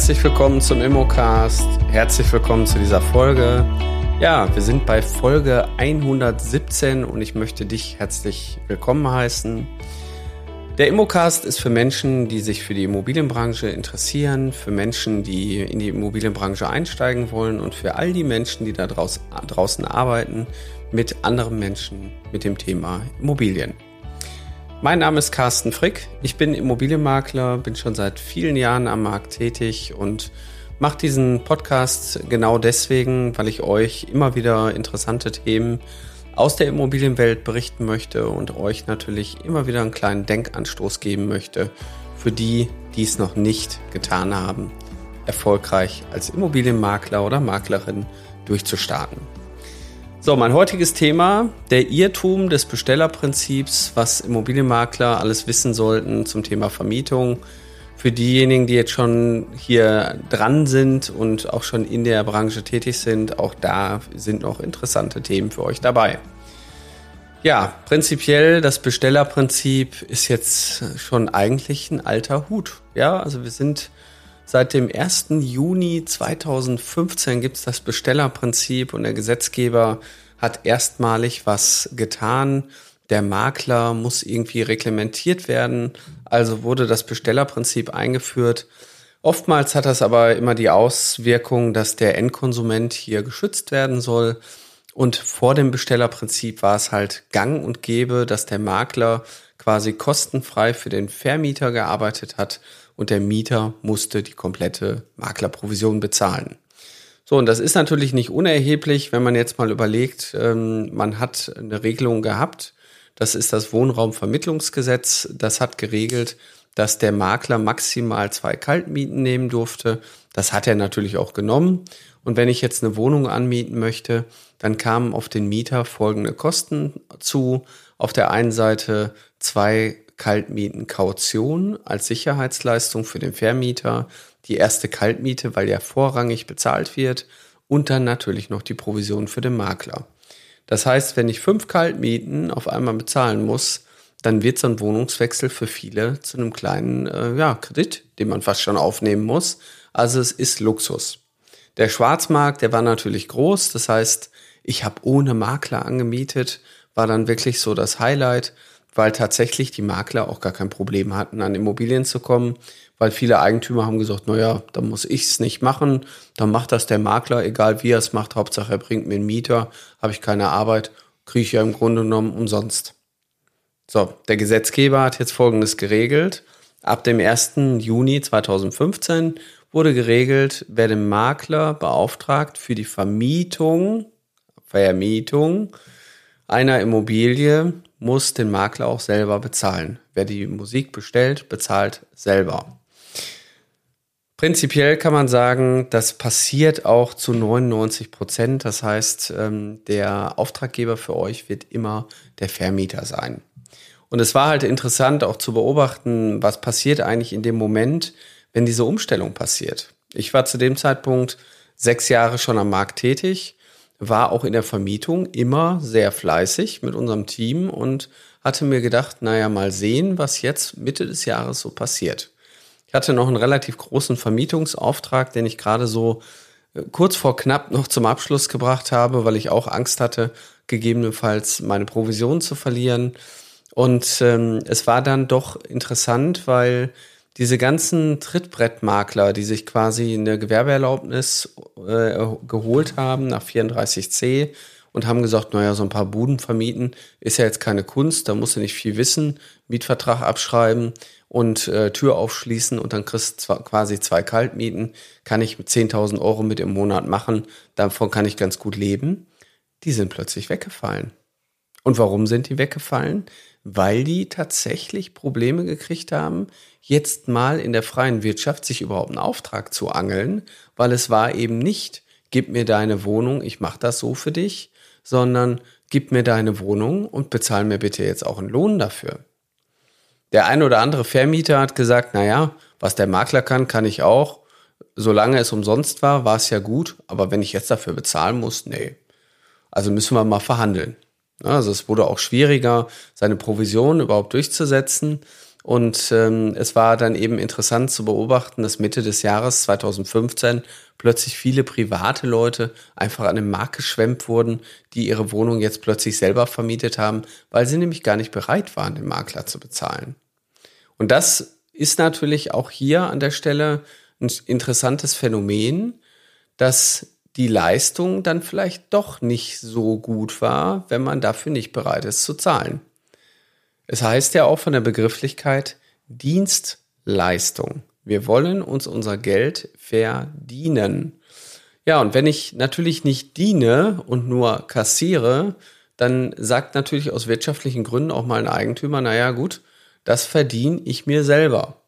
Herzlich willkommen zum Immocast. Herzlich willkommen zu dieser Folge. Ja, wir sind bei Folge 117 und ich möchte dich herzlich willkommen heißen. Der Immocast ist für Menschen, die sich für die Immobilienbranche interessieren, für Menschen, die in die Immobilienbranche einsteigen wollen und für all die Menschen, die da draußen arbeiten mit anderen Menschen mit dem Thema Immobilien. Mein Name ist Carsten Frick. Ich bin Immobilienmakler, bin schon seit vielen Jahren am Markt tätig und mache diesen Podcast genau deswegen, weil ich euch immer wieder interessante Themen aus der Immobilienwelt berichten möchte und euch natürlich immer wieder einen kleinen Denkanstoß geben möchte für die, die es noch nicht getan haben, erfolgreich als Immobilienmakler oder Maklerin durchzustarten. So, mein heutiges Thema, der Irrtum des Bestellerprinzips, was Immobilienmakler alles wissen sollten zum Thema Vermietung. Für diejenigen, die jetzt schon hier dran sind und auch schon in der Branche tätig sind, auch da sind noch interessante Themen für euch dabei. Ja, prinzipiell das Bestellerprinzip ist jetzt schon eigentlich ein alter Hut. Ja, also wir sind Seit dem 1. Juni 2015 gibt es das Bestellerprinzip und der Gesetzgeber hat erstmalig was getan. Der Makler muss irgendwie reglementiert werden. Also wurde das Bestellerprinzip eingeführt. Oftmals hat das aber immer die Auswirkung, dass der Endkonsument hier geschützt werden soll. Und vor dem Bestellerprinzip war es halt gang und gäbe, dass der Makler quasi kostenfrei für den Vermieter gearbeitet hat und der Mieter musste die komplette Maklerprovision bezahlen. So, und das ist natürlich nicht unerheblich, wenn man jetzt mal überlegt, ähm, man hat eine Regelung gehabt, das ist das Wohnraumvermittlungsgesetz, das hat geregelt, dass der Makler maximal zwei Kaltmieten nehmen durfte. Das hat er natürlich auch genommen. Und wenn ich jetzt eine Wohnung anmieten möchte, dann kamen auf den Mieter folgende Kosten zu. Auf der einen Seite zwei Kaltmietenkaution als Sicherheitsleistung für den Vermieter, die erste Kaltmiete, weil ja vorrangig bezahlt wird und dann natürlich noch die Provision für den Makler. Das heißt, wenn ich fünf Kaltmieten auf einmal bezahlen muss, dann wird so ein Wohnungswechsel für viele zu einem kleinen äh, ja, Kredit, den man fast schon aufnehmen muss. Also es ist Luxus. Der Schwarzmarkt, der war natürlich groß. Das heißt, ich habe ohne Makler angemietet, war dann wirklich so das Highlight weil tatsächlich die Makler auch gar kein Problem hatten, an Immobilien zu kommen, weil viele Eigentümer haben gesagt, naja, da muss ich es nicht machen, dann macht das der Makler, egal wie er es macht, Hauptsache er bringt mir einen Mieter, habe ich keine Arbeit, kriege ich ja im Grunde genommen umsonst. So, der Gesetzgeber hat jetzt Folgendes geregelt. Ab dem 1. Juni 2015 wurde geregelt, wer den Makler beauftragt für die Vermietung, Vermietung einer Immobilie muss den Makler auch selber bezahlen. Wer die Musik bestellt, bezahlt selber. Prinzipiell kann man sagen, das passiert auch zu 99 Prozent. Das heißt, ähm, der Auftraggeber für euch wird immer der Vermieter sein. Und es war halt interessant auch zu beobachten, was passiert eigentlich in dem Moment, wenn diese Umstellung passiert. Ich war zu dem Zeitpunkt sechs Jahre schon am Markt tätig war auch in der Vermietung immer sehr fleißig mit unserem Team und hatte mir gedacht, naja, mal sehen, was jetzt Mitte des Jahres so passiert. Ich hatte noch einen relativ großen Vermietungsauftrag, den ich gerade so äh, kurz vor knapp noch zum Abschluss gebracht habe, weil ich auch Angst hatte, gegebenenfalls meine Provision zu verlieren. Und ähm, es war dann doch interessant, weil diese ganzen Trittbrettmakler, die sich quasi eine Gewerbeerlaubnis äh, geholt haben nach 34c und haben gesagt, naja, so ein paar Buden vermieten ist ja jetzt keine Kunst, da musst du nicht viel wissen, Mietvertrag abschreiben und äh, Tür aufschließen und dann kriegst du quasi zwei Kaltmieten, kann ich mit 10.000 Euro mit im Monat machen, davon kann ich ganz gut leben. Die sind plötzlich weggefallen. Und warum sind die weggefallen? Weil die tatsächlich Probleme gekriegt haben, jetzt mal in der freien Wirtschaft sich überhaupt einen Auftrag zu angeln, weil es war eben nicht, gib mir deine Wohnung, ich mache das so für dich, sondern gib mir deine Wohnung und bezahl mir bitte jetzt auch einen Lohn dafür. Der ein oder andere Vermieter hat gesagt, naja, was der Makler kann, kann ich auch. Solange es umsonst war, war es ja gut, aber wenn ich jetzt dafür bezahlen muss, nee. Also müssen wir mal verhandeln. Also es wurde auch schwieriger, seine Provision überhaupt durchzusetzen. Und ähm, es war dann eben interessant zu beobachten, dass Mitte des Jahres 2015 plötzlich viele private Leute einfach an den Markt geschwemmt wurden, die ihre Wohnung jetzt plötzlich selber vermietet haben, weil sie nämlich gar nicht bereit waren, den Makler zu bezahlen. Und das ist natürlich auch hier an der Stelle ein interessantes Phänomen, dass die Leistung dann vielleicht doch nicht so gut war, wenn man dafür nicht bereit ist zu zahlen. Es heißt ja auch von der Begrifflichkeit Dienstleistung. Wir wollen uns unser Geld verdienen. Ja, und wenn ich natürlich nicht diene und nur kassiere, dann sagt natürlich aus wirtschaftlichen Gründen auch mal ein Eigentümer, naja gut, das verdiene ich mir selber.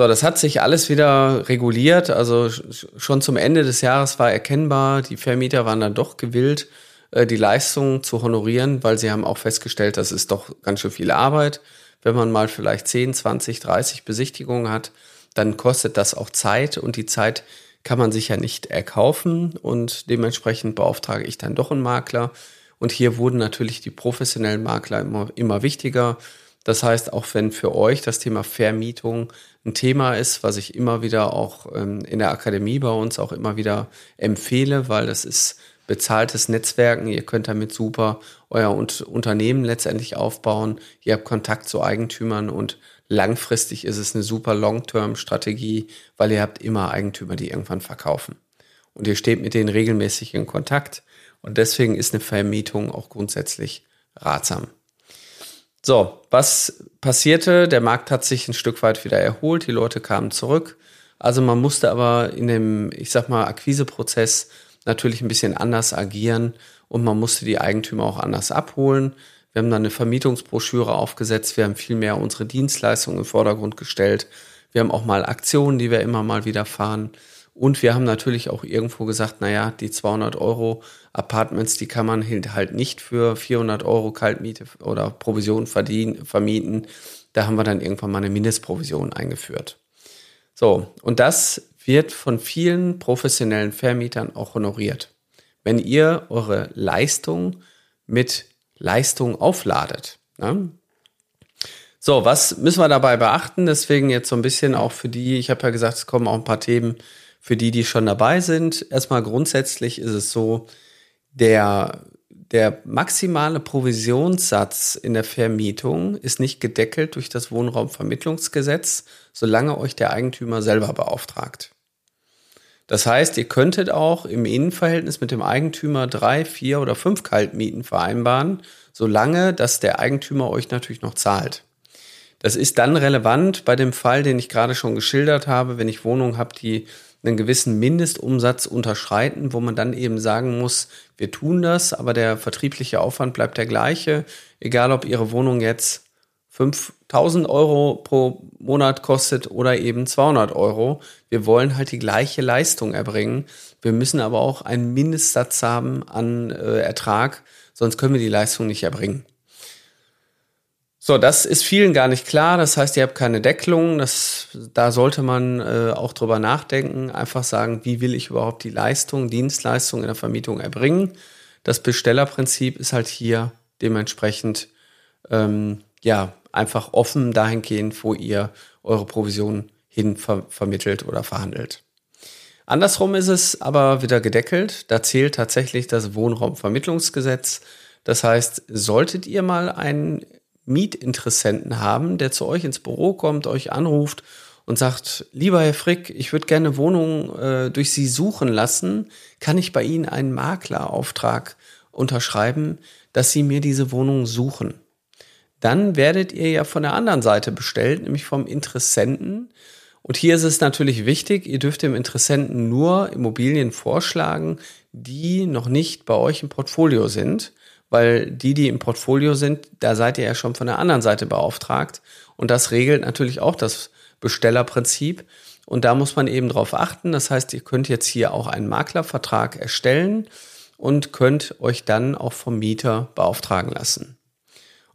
So, das hat sich alles wieder reguliert. Also schon zum Ende des Jahres war erkennbar, die Vermieter waren dann doch gewillt, äh, die Leistung zu honorieren, weil sie haben auch festgestellt, das ist doch ganz schön viel Arbeit. Wenn man mal vielleicht 10, 20, 30 Besichtigungen hat, dann kostet das auch Zeit und die Zeit kann man sich ja nicht erkaufen und dementsprechend beauftrage ich dann doch einen Makler. Und hier wurden natürlich die professionellen Makler immer, immer wichtiger. Das heißt, auch wenn für euch das Thema Vermietung ein Thema ist, was ich immer wieder auch ähm, in der Akademie bei uns auch immer wieder empfehle, weil das ist bezahltes Netzwerken. Ihr könnt damit super euer Unternehmen letztendlich aufbauen. Ihr habt Kontakt zu Eigentümern und langfristig ist es eine super Long-Term-Strategie, weil ihr habt immer Eigentümer, die irgendwann verkaufen. Und ihr steht mit denen regelmäßig in Kontakt. Und deswegen ist eine Vermietung auch grundsätzlich ratsam. So, was passierte? Der Markt hat sich ein Stück weit wieder erholt, die Leute kamen zurück. Also man musste aber in dem, ich sag mal, Akquiseprozess natürlich ein bisschen anders agieren und man musste die Eigentümer auch anders abholen. Wir haben dann eine Vermietungsbroschüre aufgesetzt, wir haben viel mehr unsere Dienstleistungen im Vordergrund gestellt. Wir haben auch mal Aktionen, die wir immer mal wieder fahren. Und wir haben natürlich auch irgendwo gesagt, naja, die 200 Euro Apartments, die kann man halt nicht für 400 Euro Kaltmiete oder Provision verdienen, vermieten. Da haben wir dann irgendwann mal eine Mindestprovision eingeführt. So, und das wird von vielen professionellen Vermietern auch honoriert. Wenn ihr eure Leistung mit Leistung aufladet. Ne? So, was müssen wir dabei beachten? Deswegen jetzt so ein bisschen auch für die, ich habe ja gesagt, es kommen auch ein paar Themen für die, die schon dabei sind. Erstmal grundsätzlich ist es so, der, der maximale Provisionssatz in der Vermietung ist nicht gedeckelt durch das Wohnraumvermittlungsgesetz, solange euch der Eigentümer selber beauftragt. Das heißt, ihr könntet auch im Innenverhältnis mit dem Eigentümer drei, vier oder fünf Kaltmieten vereinbaren, solange dass der Eigentümer euch natürlich noch zahlt. Das ist dann relevant bei dem Fall, den ich gerade schon geschildert habe, wenn ich Wohnungen habe, die einen gewissen Mindestumsatz unterschreiten, wo man dann eben sagen muss, wir tun das, aber der vertriebliche Aufwand bleibt der gleiche, egal ob Ihre Wohnung jetzt 5000 Euro pro Monat kostet oder eben 200 Euro. Wir wollen halt die gleiche Leistung erbringen. Wir müssen aber auch einen Mindestsatz haben an äh, Ertrag, sonst können wir die Leistung nicht erbringen. So, das ist vielen gar nicht klar. Das heißt, ihr habt keine Deckelung. Das, da sollte man äh, auch drüber nachdenken. Einfach sagen, wie will ich überhaupt die Leistung, Dienstleistung in der Vermietung erbringen? Das Bestellerprinzip ist halt hier dementsprechend ähm, ja einfach offen dahingehend, wo ihr eure Provision hin ver vermittelt oder verhandelt. Andersrum ist es aber wieder gedeckelt. Da zählt tatsächlich das Wohnraumvermittlungsgesetz. Das heißt, solltet ihr mal einen Mietinteressenten haben, der zu euch ins Büro kommt, euch anruft und sagt, lieber Herr Frick, ich würde gerne Wohnungen äh, durch Sie suchen lassen, kann ich bei Ihnen einen Maklerauftrag unterschreiben, dass Sie mir diese Wohnung suchen? Dann werdet ihr ja von der anderen Seite bestellt, nämlich vom Interessenten. Und hier ist es natürlich wichtig, ihr dürft dem Interessenten nur Immobilien vorschlagen, die noch nicht bei euch im Portfolio sind, weil die, die im Portfolio sind, da seid ihr ja schon von der anderen Seite beauftragt. Und das regelt natürlich auch das Bestellerprinzip. Und da muss man eben drauf achten. Das heißt, ihr könnt jetzt hier auch einen Maklervertrag erstellen und könnt euch dann auch vom Mieter beauftragen lassen.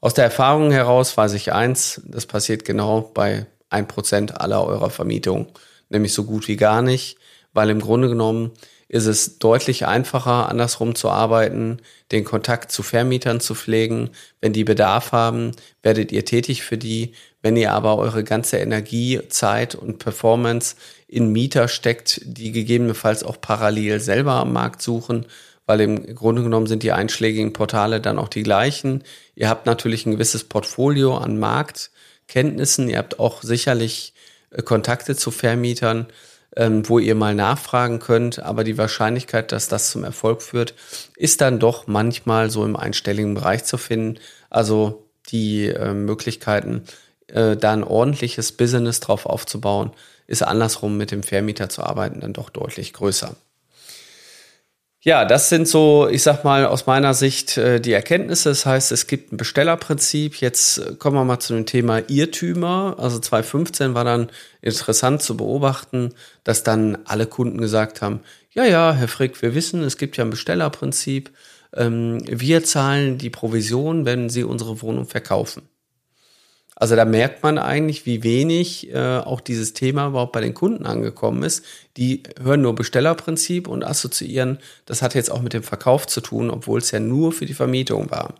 Aus der Erfahrung heraus weiß ich eins, das passiert genau bei ein Prozent aller eurer Vermietungen, nämlich so gut wie gar nicht, weil im Grunde genommen ist es deutlich einfacher, andersrum zu arbeiten, den Kontakt zu Vermietern zu pflegen. Wenn die Bedarf haben, werdet ihr tätig für die. Wenn ihr aber eure ganze Energie, Zeit und Performance in Mieter steckt, die gegebenenfalls auch parallel selber am Markt suchen, weil im Grunde genommen sind die einschlägigen Portale dann auch die gleichen. Ihr habt natürlich ein gewisses Portfolio an Marktkenntnissen. Ihr habt auch sicherlich äh, Kontakte zu Vermietern, ähm, wo ihr mal nachfragen könnt. Aber die Wahrscheinlichkeit, dass das zum Erfolg führt, ist dann doch manchmal so im einstelligen Bereich zu finden. Also die äh, Möglichkeiten, äh, da ein ordentliches Business drauf aufzubauen, ist andersrum mit dem Vermieter zu arbeiten dann doch deutlich größer. Ja, das sind so, ich sag mal, aus meiner Sicht äh, die Erkenntnisse. Das heißt, es gibt ein Bestellerprinzip. Jetzt äh, kommen wir mal zu dem Thema Irrtümer. Also 2015 war dann interessant zu beobachten, dass dann alle Kunden gesagt haben, ja, ja, Herr Frick, wir wissen, es gibt ja ein Bestellerprinzip. Ähm, wir zahlen die Provision, wenn Sie unsere Wohnung verkaufen. Also da merkt man eigentlich, wie wenig äh, auch dieses Thema überhaupt bei den Kunden angekommen ist. Die hören nur Bestellerprinzip und assoziieren, das hat jetzt auch mit dem Verkauf zu tun, obwohl es ja nur für die Vermietung war.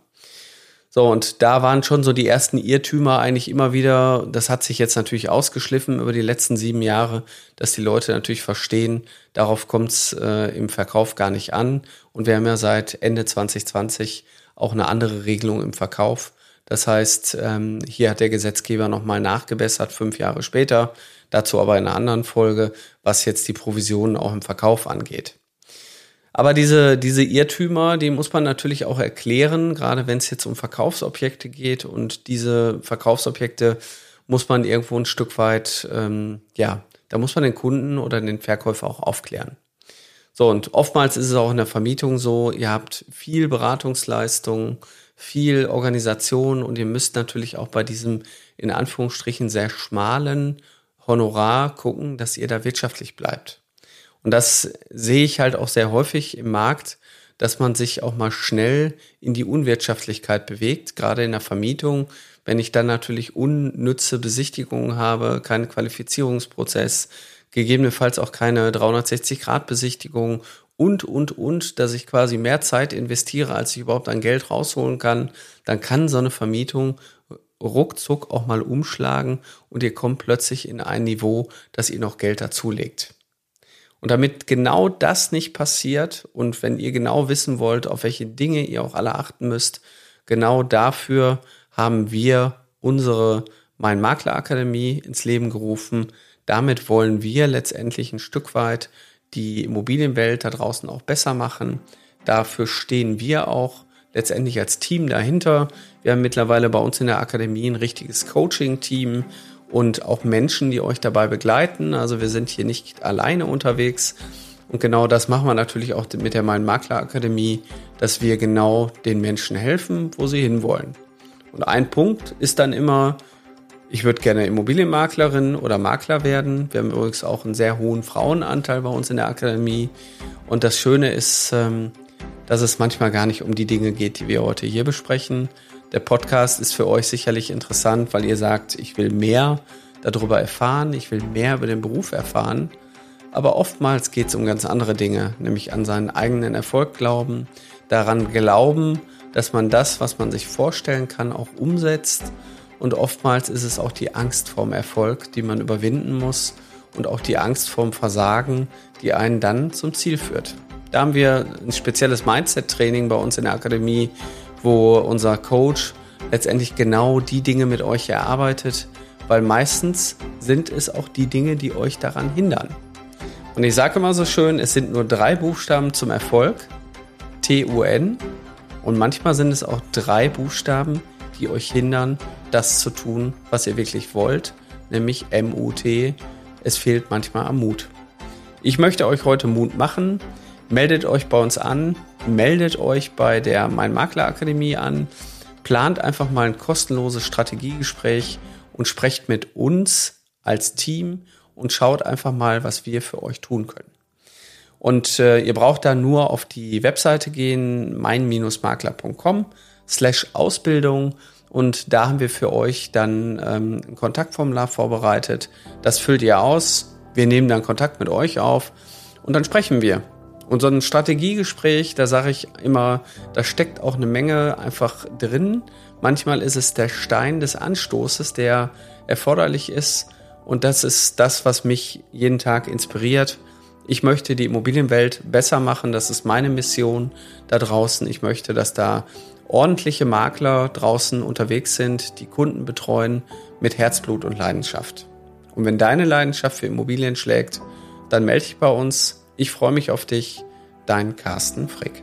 So, und da waren schon so die ersten Irrtümer eigentlich immer wieder, das hat sich jetzt natürlich ausgeschliffen über die letzten sieben Jahre, dass die Leute natürlich verstehen, darauf kommt es äh, im Verkauf gar nicht an. Und wir haben ja seit Ende 2020 auch eine andere Regelung im Verkauf das heißt, ähm, hier hat der Gesetzgeber nochmal nachgebessert, fünf Jahre später. Dazu aber in einer anderen Folge, was jetzt die Provisionen auch im Verkauf angeht. Aber diese, diese Irrtümer, die muss man natürlich auch erklären, gerade wenn es jetzt um Verkaufsobjekte geht. Und diese Verkaufsobjekte muss man irgendwo ein Stück weit, ähm, ja, da muss man den Kunden oder den Verkäufer auch aufklären. So, und oftmals ist es auch in der Vermietung so, ihr habt viel Beratungsleistung, viel Organisation und ihr müsst natürlich auch bei diesem in Anführungsstrichen sehr schmalen Honorar gucken, dass ihr da wirtschaftlich bleibt. Und das sehe ich halt auch sehr häufig im Markt, dass man sich auch mal schnell in die Unwirtschaftlichkeit bewegt, gerade in der Vermietung. Wenn ich dann natürlich unnütze Besichtigungen habe, keinen Qualifizierungsprozess, gegebenenfalls auch keine 360-Grad-Besichtigung und, und, und, dass ich quasi mehr Zeit investiere, als ich überhaupt an Geld rausholen kann, dann kann so eine Vermietung ruckzuck auch mal umschlagen und ihr kommt plötzlich in ein Niveau, dass ihr noch Geld dazulegt. Und damit genau das nicht passiert und wenn ihr genau wissen wollt, auf welche Dinge ihr auch alle achten müsst, genau dafür haben wir unsere Mein Makler Akademie ins Leben gerufen. Damit wollen wir letztendlich ein Stück weit die Immobilienwelt da draußen auch besser machen. Dafür stehen wir auch letztendlich als Team dahinter. Wir haben mittlerweile bei uns in der Akademie ein richtiges Coaching-Team und auch Menschen, die euch dabei begleiten. Also wir sind hier nicht alleine unterwegs. Und genau das machen wir natürlich auch mit der Mein Makler Akademie, dass wir genau den Menschen helfen, wo sie hinwollen. Und ein Punkt ist dann immer, ich würde gerne Immobilienmaklerin oder Makler werden. Wir haben übrigens auch einen sehr hohen Frauenanteil bei uns in der Akademie. Und das Schöne ist, ähm, dass es manchmal gar nicht um die Dinge geht, die wir heute hier besprechen. Der Podcast ist für euch sicherlich interessant, weil ihr sagt, ich will mehr darüber erfahren, ich will mehr über den Beruf erfahren. Aber oftmals geht es um ganz andere Dinge, nämlich an seinen eigenen Erfolg glauben, daran glauben, dass man das, was man sich vorstellen kann, auch umsetzt und oftmals ist es auch die Angst vorm Erfolg, die man überwinden muss und auch die Angst vorm Versagen, die einen dann zum Ziel führt. Da haben wir ein spezielles Mindset-Training bei uns in der Akademie, wo unser Coach letztendlich genau die Dinge mit euch erarbeitet, weil meistens sind es auch die Dinge, die euch daran hindern. Und ich sage immer so schön, es sind nur drei Buchstaben zum Erfolg, T-U-N, und manchmal sind es auch drei Buchstaben, die euch hindern, das zu tun, was ihr wirklich wollt, nämlich M-U-T. Es fehlt manchmal am Mut. Ich möchte euch heute Mut machen. Meldet euch bei uns an, meldet euch bei der Mein Makler Akademie an, plant einfach mal ein kostenloses Strategiegespräch und sprecht mit uns als Team und schaut einfach mal, was wir für euch tun können. Und äh, ihr braucht da nur auf die Webseite gehen, mein-makler.com slash Ausbildung und da haben wir für euch dann ähm, ein Kontaktformular vorbereitet. Das füllt ihr aus. Wir nehmen dann Kontakt mit euch auf und dann sprechen wir. Und so ein Strategiegespräch, da sage ich immer, da steckt auch eine Menge einfach drin. Manchmal ist es der Stein des Anstoßes, der erforderlich ist. Und das ist das, was mich jeden Tag inspiriert. Ich möchte die Immobilienwelt besser machen. Das ist meine Mission da draußen. Ich möchte, dass da ordentliche Makler draußen unterwegs sind, die Kunden betreuen mit Herzblut und Leidenschaft. Und wenn deine Leidenschaft für Immobilien schlägt, dann melde dich bei uns. Ich freue mich auf dich. Dein Carsten Frick.